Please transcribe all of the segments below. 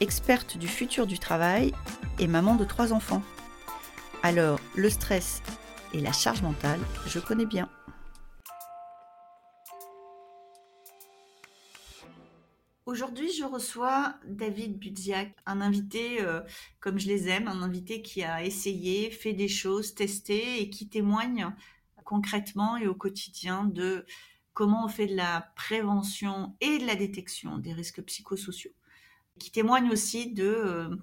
experte du futur du travail et maman de trois enfants. Alors, le stress et la charge mentale, je connais bien. Aujourd'hui, je reçois David Budziak, un invité euh, comme je les aime, un invité qui a essayé, fait des choses, testé et qui témoigne concrètement et au quotidien de comment on fait de la prévention et de la détection des risques psychosociaux. Qui témoigne aussi de euh,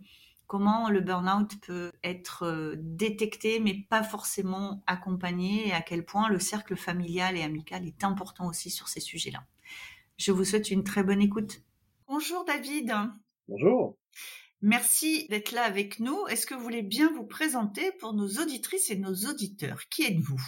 comment le burn-out peut être euh, détecté mais pas forcément accompagné et à quel point le cercle familial et amical est important aussi sur ces sujets-là. Je vous souhaite une très bonne écoute. Bonjour David. Bonjour. Merci d'être là avec nous. Est-ce que vous voulez bien vous présenter pour nos auditrices et nos auditeurs? Qui êtes-vous?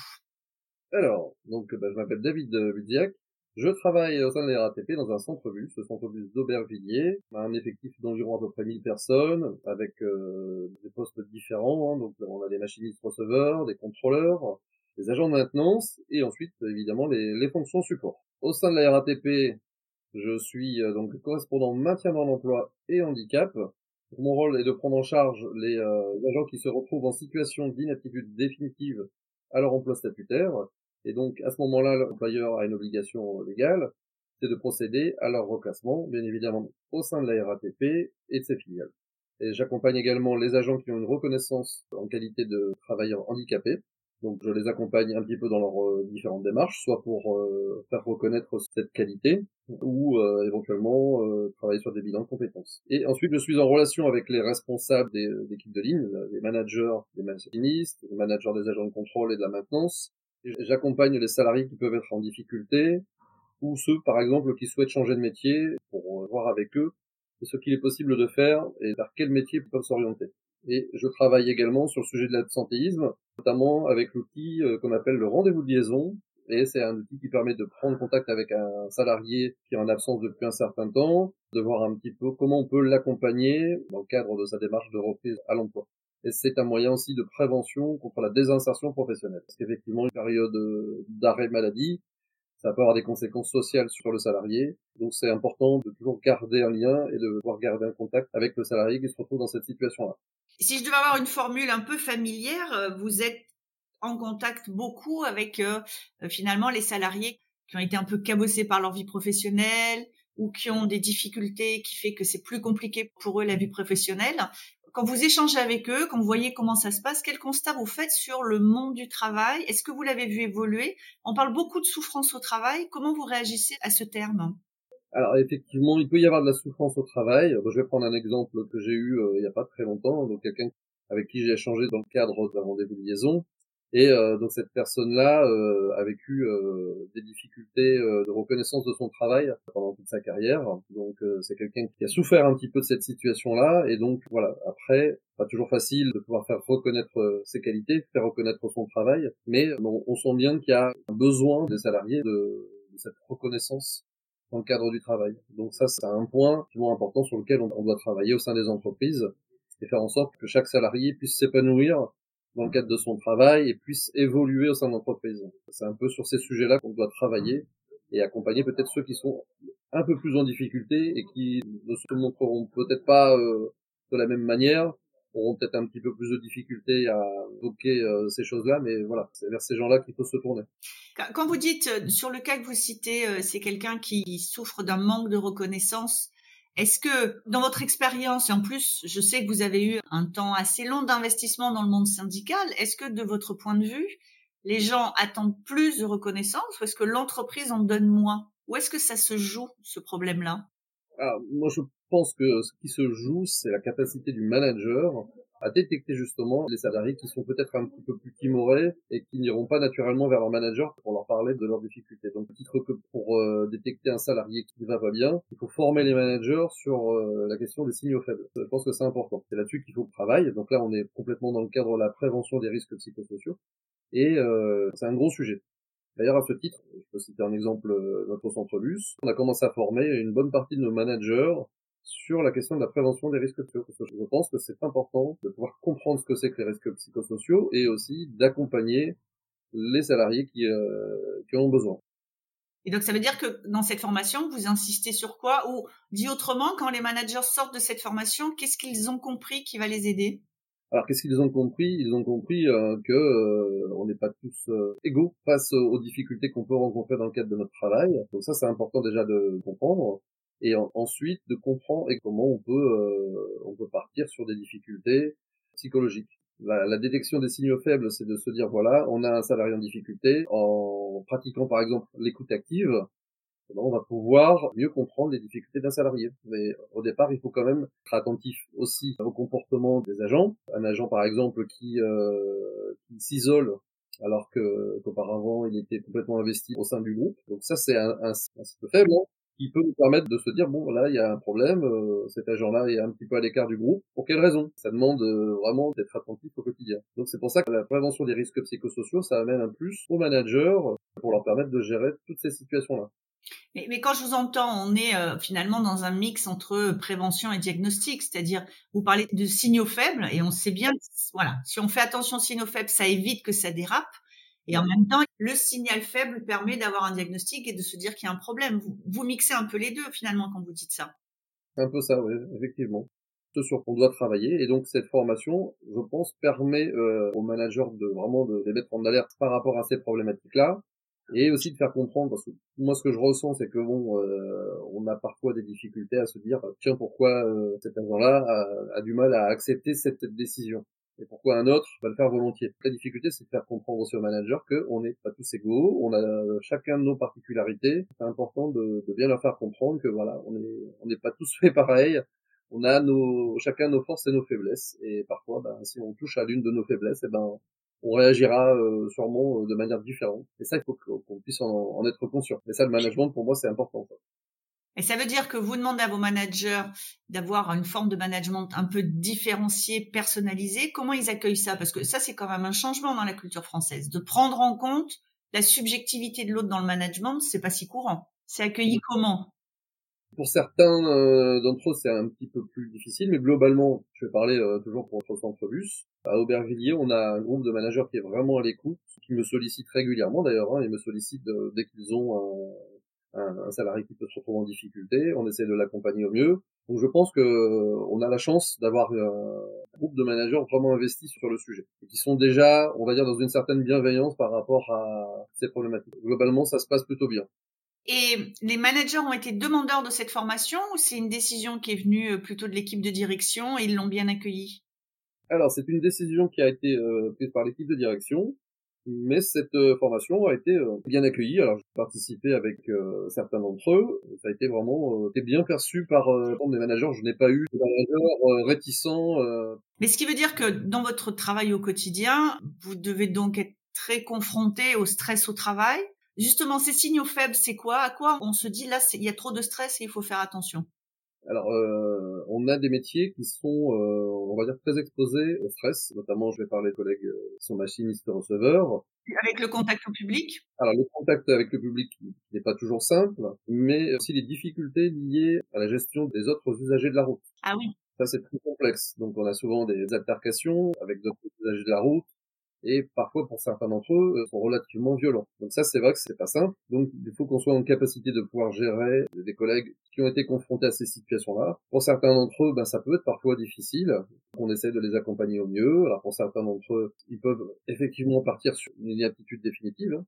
Alors, donc bah, je m'appelle David Budziak. Je travaille au sein de la RATP dans un centre-bus, ce centre-bus d'Aubervilliers, un effectif d'environ à peu près 1000 personnes, avec euh, des postes différents. Hein. donc on a des machinistes receveurs, des contrôleurs, des agents de maintenance, et ensuite évidemment les, les fonctions support. Au sein de la RATP, je suis euh, donc correspondant maintien dans l'emploi et handicap. Mon rôle est de prendre en charge les euh, agents qui se retrouvent en situation d'inaptitude définitive à leur emploi statutaire. Et donc à ce moment-là, l'employeur a une obligation légale, c'est de procéder à leur reclassement, bien évidemment au sein de la RATP et de ses filiales. Et j'accompagne également les agents qui ont une reconnaissance en qualité de travailleurs handicapés, donc je les accompagne un petit peu dans leurs euh, différentes démarches, soit pour euh, faire reconnaître cette qualité, ou euh, éventuellement travailler sur des bilans de compétences. Et ensuite, je suis en relation avec les responsables des, équipes de ligne, les managers des machinistes, les managers des agents de contrôle et de la maintenance. J'accompagne les salariés qui peuvent être en difficulté, ou ceux, par exemple, qui souhaitent changer de métier, pour voir avec eux ce qu'il est possible de faire et vers quel métier ils peuvent s'orienter. Et je travaille également sur le sujet de l'absentéisme, notamment avec l'outil euh, qu'on appelle le rendez-vous de liaison. Et c'est un outil qui permet de prendre contact avec un salarié qui est en absence depuis un certain temps, de voir un petit peu comment on peut l'accompagner dans le cadre de sa démarche de reprise à l'emploi. Et c'est un moyen aussi de prévention contre la désinsertion professionnelle. Parce qu'effectivement, une période d'arrêt maladie, ça peut avoir des conséquences sociales sur le salarié. Donc c'est important de toujours garder un lien et de pouvoir garder un contact avec le salarié qui se retrouve dans cette situation-là. Si je devais avoir une formule un peu familière, euh, vous êtes en contact beaucoup avec euh, euh, finalement les salariés qui ont été un peu cabossés par leur vie professionnelle ou qui ont des difficultés qui fait que c'est plus compliqué pour eux la vie professionnelle. Quand vous échangez avec eux, quand vous voyez comment ça se passe, quel constat vous faites sur le monde du travail? Est-ce que vous l'avez vu évoluer? On parle beaucoup de souffrance au travail. Comment vous réagissez à ce terme? Alors effectivement, il peut y avoir de la souffrance au travail. je vais prendre un exemple que j'ai eu euh, il n'y a pas très longtemps, donc quelqu'un avec qui j'ai échangé dans le cadre d'un rendez-vous de liaison. Et euh, donc cette personne-là euh, a vécu des difficultés de reconnaissance de son travail pendant toute sa carrière. Donc c'est quelqu'un qui a souffert un petit peu de cette situation-là. Et donc voilà, après, pas toujours facile de pouvoir faire reconnaître ses qualités, faire reconnaître son travail. Mais on sent bien qu'il y a un besoin des salariés de cette reconnaissance dans le cadre du travail. Donc ça, c'est un point vraiment important sur lequel on, doit travailler au sein des entreprises et faire en sorte que chaque salarié puisse s'épanouir dans le cadre de son travail et puisse évoluer au sein de l'entreprise. C'est un peu sur ces sujets-là qu'on doit travailler et accompagner peut-être ceux qui sont un peu plus en difficulté et qui ne se montreront peut-être pas euh, de la même manière auront peut-être un petit peu plus de difficultés à évoquer euh, ces choses-là, mais voilà, c'est vers ces gens-là qu'il faut se tourner. Quand vous dites, euh, sur le cas que vous citez, euh, c'est quelqu'un qui souffre d'un manque de reconnaissance, est-ce que dans votre expérience, et en plus je sais que vous avez eu un temps assez long d'investissement dans le monde syndical, est-ce que de votre point de vue, les gens attendent plus de reconnaissance ou est-ce que l'entreprise en donne moins? Où est-ce que ça se joue, ce problème-là? Moi je pense que ce qui se joue, c'est la capacité du manager à détecter justement les salariés qui sont peut-être un petit peu plus timorés et qui n'iront pas naturellement vers leur manager pour leur parler de leurs difficultés. Donc, titre que pour euh, détecter un salarié qui ne va pas bien, il faut former les managers sur euh, la question des signaux faibles. Je pense que c'est important. C'est là-dessus qu'il faut que travaille. Donc là, on est complètement dans le cadre de la prévention des risques psychosociaux et euh, c'est un gros sujet. D'ailleurs, à ce titre, je peux citer un exemple, notre centre bus. On a commencé à former une bonne partie de nos managers sur la question de la prévention des risques psychosociaux. Je pense que c'est important de pouvoir comprendre ce que c'est que les risques psychosociaux et aussi d'accompagner les salariés qui, euh, qui en ont besoin. Et donc ça veut dire que dans cette formation, vous insistez sur quoi? Ou dit autrement, quand les managers sortent de cette formation, qu'est-ce qu'ils ont compris qui va les aider? Alors qu'est-ce qu'ils ont compris? Ils ont compris euh, que euh, on n'est pas tous euh, égaux face aux difficultés qu'on peut rencontrer dans le cadre de notre travail. Donc ça c'est important déjà de comprendre et ensuite de comprendre et comment on peut euh, on peut partir sur des difficultés psychologiques. La, la détection des signaux faibles, c'est de se dire voilà, on a un salarié en difficulté, en pratiquant par exemple l'écoute active, eh ben, on va pouvoir mieux comprendre les difficultés d'un salarié. Mais au départ, il faut quand même être attentif aussi au comportement des agents. Un agent, par exemple, qui, euh, s'isole alors que qu'auparavant il était complètement investi au sein du groupe. Donc ça, c'est un, un, un, peu faible. Hein qui peut nous permettre de se dire bon là il y a un problème, euh, cet agent-là est un petit peu à l'écart du groupe. Pour quelle raison? Ça demande euh, vraiment d'être attentif au quotidien. Donc c'est pour ça que la prévention des risques psychosociaux, ça amène un plus aux managers pour leur permettre de gérer toutes ces situations-là. Mais, mais, quand je vous entends, on est euh, finalement dans un mix entre prévention et diagnostic, c'est-à-dire vous parlez de signaux faibles et on sait bien, voilà, si on fait attention aux signaux faibles, ça évite que ça dérape. Et en même temps, le signal faible permet d'avoir un diagnostic et de se dire qu'il y a un problème. Vous, vous mixez un peu les deux finalement quand vous dites ça. C'est un peu ça, oui, effectivement. Ce sur quoi on doit travailler. Et donc cette formation, je pense, permet euh, aux managers de vraiment de les mettre en alerte par rapport à ces problématiques-là. Et aussi de faire comprendre, parce que moi ce que je ressens, c'est que bon, euh, on a parfois des difficultés à se dire, tiens, pourquoi euh, cet agent-là a, a, du mal à accepter cette décision? Et pourquoi un autre va le faire volontiers? La difficulté, c'est de faire comprendre aussi au manager qu'on n'est pas tous égaux, on a chacun de nos particularités. C'est important de, de, bien leur faire comprendre que voilà, on n'est on n'est pas tous faits pareil. On a nos, chacun nos forces et nos faiblesses. Et parfois, ben, si on touche à l'une de nos faiblesses, et eh ben, on réagira euh, sûrement euh, de manière différente. Et ça, il faut qu'on puisse en, en, être conscient. Et ça, le management, pour moi, c'est important. Et ça veut dire que vous demandez à vos managers d'avoir une forme de management un peu différenciée, personnalisée. Comment ils accueillent ça? Parce que ça, c'est quand même un changement dans la culture française. De prendre en compte la subjectivité de l'autre dans le management, c'est pas si courant. C'est accueilli comment? Pour certains euh, d'entre eux, c'est un petit peu plus difficile, mais globalement, je vais parler euh, toujours pour notre centre bus. À Aubervilliers, on a un groupe de managers qui est vraiment à l'écoute, qui me sollicite régulièrement d'ailleurs. Hein, ils me sollicitent euh, dès qu'ils ont un un, salarié qui peut se retrouver en difficulté, on essaie de l'accompagner au mieux. Donc je pense que euh, on a la chance d'avoir euh, un groupe de managers vraiment investis sur le sujet et qui sont déjà, on va dire, dans une certaine bienveillance par rapport à ces problématiques. Globalement, ça se passe plutôt bien. Et les managers ont été demandeurs de cette formation ou c'est une décision qui est venue euh, plutôt de l'équipe de direction et ils l'ont bien accueillie? Alors c'est une décision qui a été prise par l'équipe de direction mais cette euh, formation a été euh, bien accueillie. Alors j'ai participé avec euh, certains d'entre eux. Ça a été vraiment bien perçu par des managers. Je n'ai pas eu de managers réticents. Mais ce qui veut dire que dans votre travail au quotidien, vous devez donc être très confronté au stress au travail. Justement, ces signaux faibles, c'est quoi? À quoi on se dit là, il y a trop de stress et il faut faire attention? Alors, euh, on a des métiers qui sont, euh, on va dire, très exposés au stress. Notamment, je vais parler de collègues euh, qui sont machinistes receveurs. Avec le contact au public? Alors, le contact avec le public n'est pas toujours simple, mais aussi les difficultés liées à la gestion des autres usagers de la route. Ah oui. Ça, c'est très complexe. Donc, on a souvent des altercations avec d'autres usagers de la route et parfois pour certains d'entre eux euh, sont relativement violents. Donc ça c'est vrai que c'est pas simple. Donc il faut qu'on soit en capacité de pouvoir gérer des collègues qui ont été confrontés à ces situations-là. Pour certains d'entre eux, ben ça peut être parfois difficile. On essaie de les accompagner au mieux. Alors pour certains d'entre eux, ils peuvent effectivement partir sur une inaptitude définitive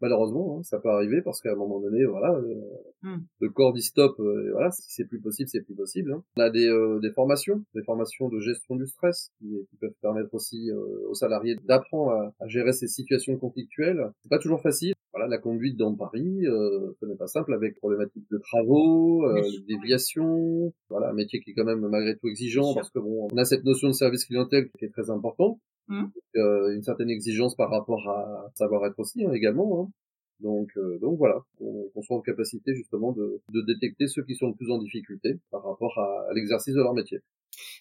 malheureusement, hein, ça peut arriver parce qu'à un moment donné, voilà, euh, hmm. le corps dit stop, euh, et voilà, si c'est plus possible, c'est plus possible. Hein. On a des, euh, des formations, des formations de gestion du stress qui, qui peuvent permettre aussi aux salariés d'apprendre à, à, gérer ces situations conflictuelles. C'est pas toujours facile. voilà, la conduite dans Paris, euh, ce n'est pas simple avec problématiques de travaux, euh, déviations, voilà, un métier qui est quand même malgré tout exigeant parce que bon, on a cette notion de service clientèle qui est très importante, mmh. euh, une certaine exigence par rapport à savoir-être aussi hein, également. Hein. Donc, euh, donc voilà, qu'on soit en capacité justement de, de, détecter ceux qui sont le plus en difficulté par rapport à, l'exercice de leur métier.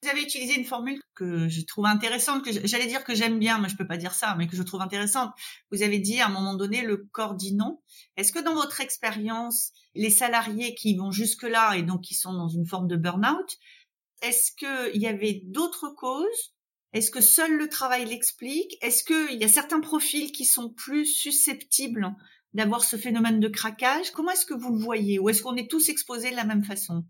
Vous avez utilisé une formule que je trouve intéressante, que j'allais dire que j'aime bien, mais je peux pas dire ça, mais que je trouve intéressante. Vous avez dit à un moment donné le corps dit non. Est-ce que dans votre expérience, les salariés qui vont jusque là et donc qui sont dans une forme de burn-out, est-ce qu'il y avait d'autres causes est-ce que seul le travail l'explique? Est-ce qu'il y a certains profils qui sont plus susceptibles d'avoir ce phénomène de craquage? Comment est-ce que vous le voyez? Ou est-ce qu'on est tous exposés de la même façon?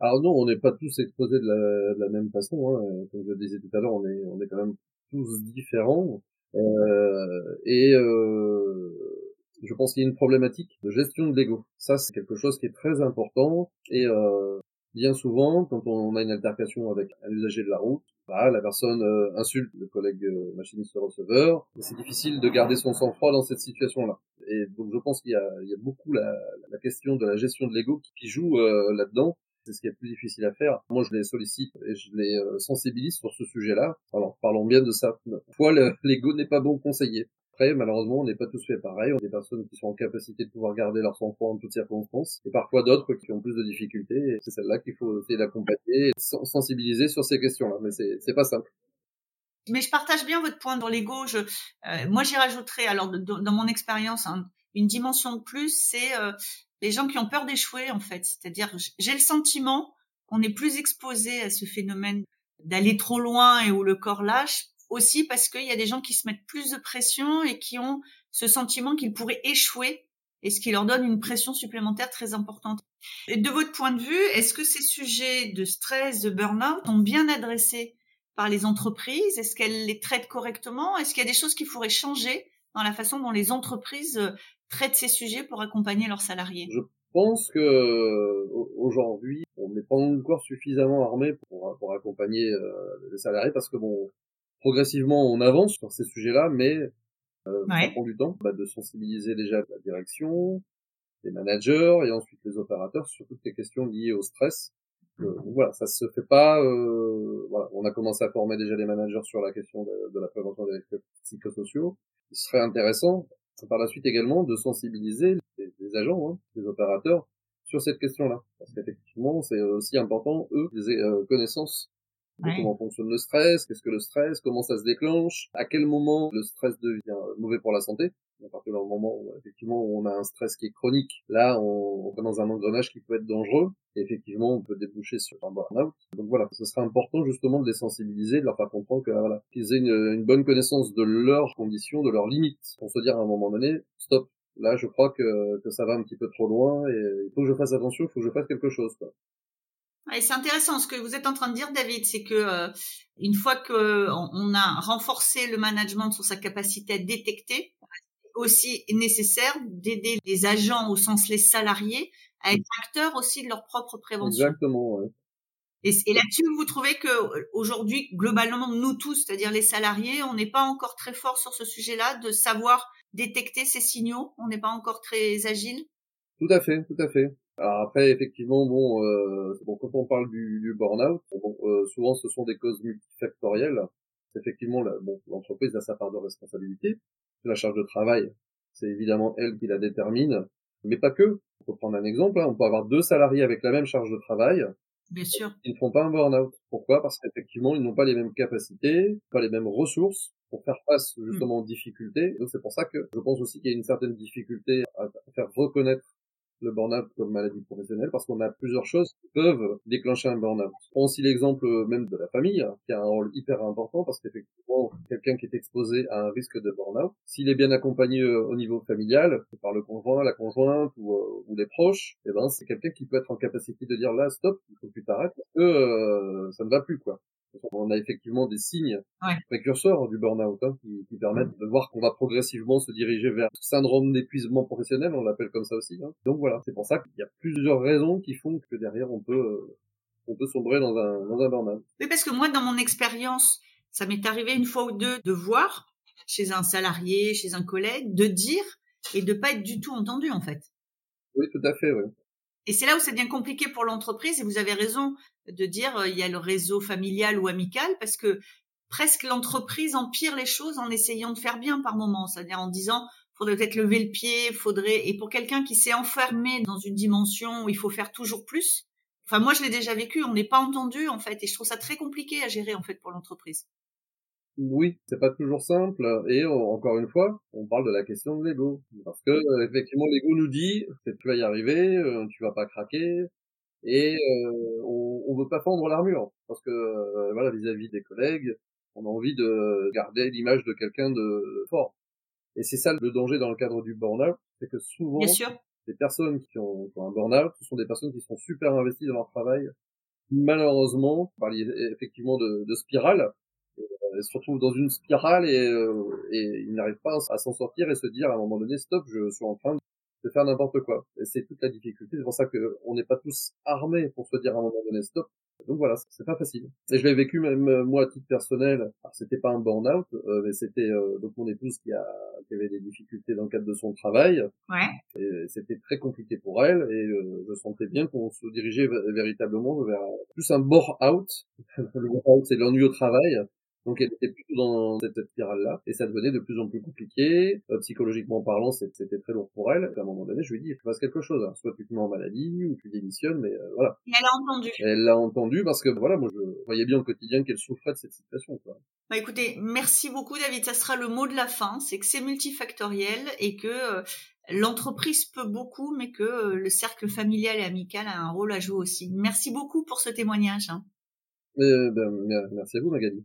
Alors non, on n'est pas tous exposés de la, même façon. Hein. Comme je le disais tout à l'heure, on est, on est quand même tous différents. Euh, et euh, je pense qu'il y a une problématique de gestion de l'ego. Ça, c'est quelque chose qui est très important. Et euh, bien souvent, quand on a une altercation avec un usager de la route, bah, la personne euh, insulte le collègue euh, machiniste receveur. C'est difficile de garder son sang-froid dans cette situation-là. Et donc je pense qu'il y y a beaucoup la, la, question de la gestion de l'ego qui, joue euh, là-dedans. C'est ce qui est le plus difficile à faire. Moi, je les sollicite et je les sensibilise sur ce sujet-là. Alors, parlons bien de ça. Parfois, l'ego n'est pas bon conseiller? Malheureusement, on n'est pas tous fait pareil. On a des personnes qui sont en capacité de pouvoir garder leur sang-froid en toutes circonstances, et parfois d'autres qui ont plus de difficultés. Et c'est celle-là qu'il faut essayer d'accompagner, sensibiliser sur ces questions-là. Mais c'est, c'est pas simple. Mais je partage bien votre point dans l'ego. Euh, moi, j'y rajouterais, alors dans mon expérience, hein, une dimension de plus, c'est euh, les gens qui ont peur d'échouer, en fait. C'est-à-dire, j'ai le sentiment qu'on est plus exposé à ce phénomène d'aller trop loin et où le corps lâche aussi parce qu'il y a des gens qui se mettent plus de pression et qui ont ce sentiment qu'ils pourraient échouer et ce qui leur donne une pression supplémentaire très importante. De votre point de vue, est-ce que ces sujets de stress, de burn-out sont bien adressés par les entreprises? Est-ce qu'elles les traitent correctement? Est-ce qu'il y a des choses qu'il faudrait changer dans la façon dont les entreprises euh, traitent ces sujets pour accompagner leurs salariés? Je pense que aujourd'hui, on n'est pas encore suffisamment armé pour, pour accompagner euh, les salariés parce que bon, progressivement on avance sur ces sujets-là, mais euh, ça prend du temps bah, de sensibiliser déjà la direction, les managers et ensuite les opérateurs sur toutes les questions liées au stress. Euh, voilà, ça se fait pas. Euh, voilà, on a commencé à former déjà les managers sur la question de, la prévention des risques psychosociaux. Il serait intéressant par la suite également de sensibiliser les, agents, hein, les opérateurs sur cette question-là, parce qu'effectivement c'est aussi important eux qu'ils aient Comment fonctionne le stress Qu'est-ce que le stress Comment ça se déclenche À quel moment le stress devient mauvais pour la santé à partir du moment où effectivement on a un stress qui est chronique, là on, on est dans un engrenage qui peut être dangereux et effectivement on peut déboucher sur un burn-out. Donc voilà, ce serait important justement de les sensibiliser, de leur faire comprendre que voilà, qu'ils aient une, une, bonne connaissance de leurs conditions, de leurs limites, pour se dire à un moment donné, stop, là je crois que, que ça va un petit peu trop loin et il faut que je fasse attention, il faut que je fasse quelque chose. Quoi. Et c'est intéressant ce que vous êtes en train de dire, David, c'est que euh, une fois que on, a renforcé le management sur sa capacité à détecter, aussi nécessaire d'aider les agents, au sens les salariés, à être acteurs aussi de leur propre prévention. Exactement. Ouais. Et, et là-dessus, vous trouvez que aujourd'hui, globalement, nous tous, c'est-à-dire les salariés, on n'est pas encore très fort sur ce sujet-là, de savoir détecter ces signaux. On n'est pas encore très agile? Tout à fait, tout à fait. Alors après, effectivement, bon, euh, bon quand on parle du, du burn-out, bon, euh, souvent ce sont des causes multifactorielles. Effectivement, bon, l'entreprise a sa part de responsabilité. La charge de travail, c'est évidemment elle qui la détermine, mais pas que. On peut prendre un exemple. Hein. On peut avoir deux salariés avec la même charge de travail. Bien sûr. Ils ne font pas un burn-out. Pourquoi? Parce qu'effectivement, ils n'ont pas les mêmes capacités, pas les mêmes ressources pour faire face hmm. justement aux difficultés. Donc c'est pour ça que je pense aussi qu'il y a une certaine difficulté à faire reconnaître le burn-out comme maladie professionnelle parce qu'on a plusieurs choses qui peuvent déclencher un burn-out. Prends aussi l'exemple même de la famille hein, qui a un rôle hyper important parce qu'effectivement quelqu'un qui est exposé à un risque de burn-out, s'il est bien accompagné euh, au niveau familial par le conjoint, la conjointe ou, euh, ou les proches, eh ben c'est quelqu'un qui peut être en capacité de dire là stop, il faut que tu t'arrêtes euh, ça ne va plus quoi. On a effectivement des signes précurseurs du burn-out hein, qui, qui, permettent de voir qu'on va progressivement se diriger vers le syndrome d'épuisement professionnel, on l'appelle comme ça aussi. Hein. Donc voilà, c'est pour ça qu'il y a plusieurs raisons qui font que derrière on peut on peut sombrer dans un, dans un burn-out. Oui, parce que moi, dans mon expérience, ça m'est arrivé une fois ou deux de voir chez un salarié, chez un collègue, de dire et de pas être du tout entendu en fait. Oui, tout à fait, oui. Et c'est là où c'est bien compliqué pour l'entreprise et vous avez raison de dire euh, il y a le réseau familial ou amical parce que presque l'entreprise empire les choses en essayant de faire bien par moment, c'est-à-dire en disant faudrait peut-être lever le pied, faudrait et pour quelqu'un qui s'est enfermé dans une dimension où il faut faire toujours plus. Enfin moi je l'ai déjà vécu, on n'est pas entendu en fait et je trouve ça très compliqué à gérer en fait pour l'entreprise. Oui, c'est pas toujours simple et encore une fois, on parle de la question de l'ego. Parce que euh, effectivement l'ego nous dit tu vas y arriver, euh, tu vas pas craquer et euh, on, on veut pas fendre l'armure. Parce que voilà vis-à-vis des collègues, on a envie de garder l'image de quelqu'un de fort. Et c'est ça le danger dans le cadre du burn-out, c'est que souvent, les personnes qui ont, un burn-out, ce sont des personnes qui sont super investies dans leur travail. Malheureusement, par effectivement de, de spirale, euh, elles se retrouvent dans une spirale et, euh, et ils n'arrivent pas à s'en sortir et se dire à un moment donné, stop, je suis en train de faire n'importe quoi. Et c'est toute la difficulté. C'est pour ça qu'on n'est pas tous armés pour se dire à un moment donné, stop, donc voilà, c'est pas facile. Et je l'ai vécu même euh, moi à titre personnel. c'était pas un burn-out, euh, mais c'était euh, donc mon épouse qui, a, qui avait des difficultés dans le cadre de son travail. Ouais. Et c'était très compliqué pour elle et je sentais bien qu'on se dirigeait véritablement vers plus un bore-out. le bore-out, c'est l'ennui au travail. Donc elle était plutôt dans cette, spirale-là, et ça devenait de plus en plus compliqué. Euh, psychologiquement parlant, c'était très lourd pour elle. à un moment donné, je lui ai dit, il faut quelque chose. Hein. Soit tu te mets en maladie, ou tu démissionnes, mais euh, voilà. Et elle a entendu. Elle l'a entendu parce que voilà, moi je voyais bien au quotidien qu'elle souffrait de cette situation. Quoi. Bah écoutez, merci beaucoup David. Ça sera le mot de la fin, c'est que c'est multifactoriel et que euh, l'entreprise peut beaucoup, mais que le cercle familial et amical a un rôle à jouer aussi. Merci beaucoup pour ce témoignage. Hein. ben, merci à vous Magali.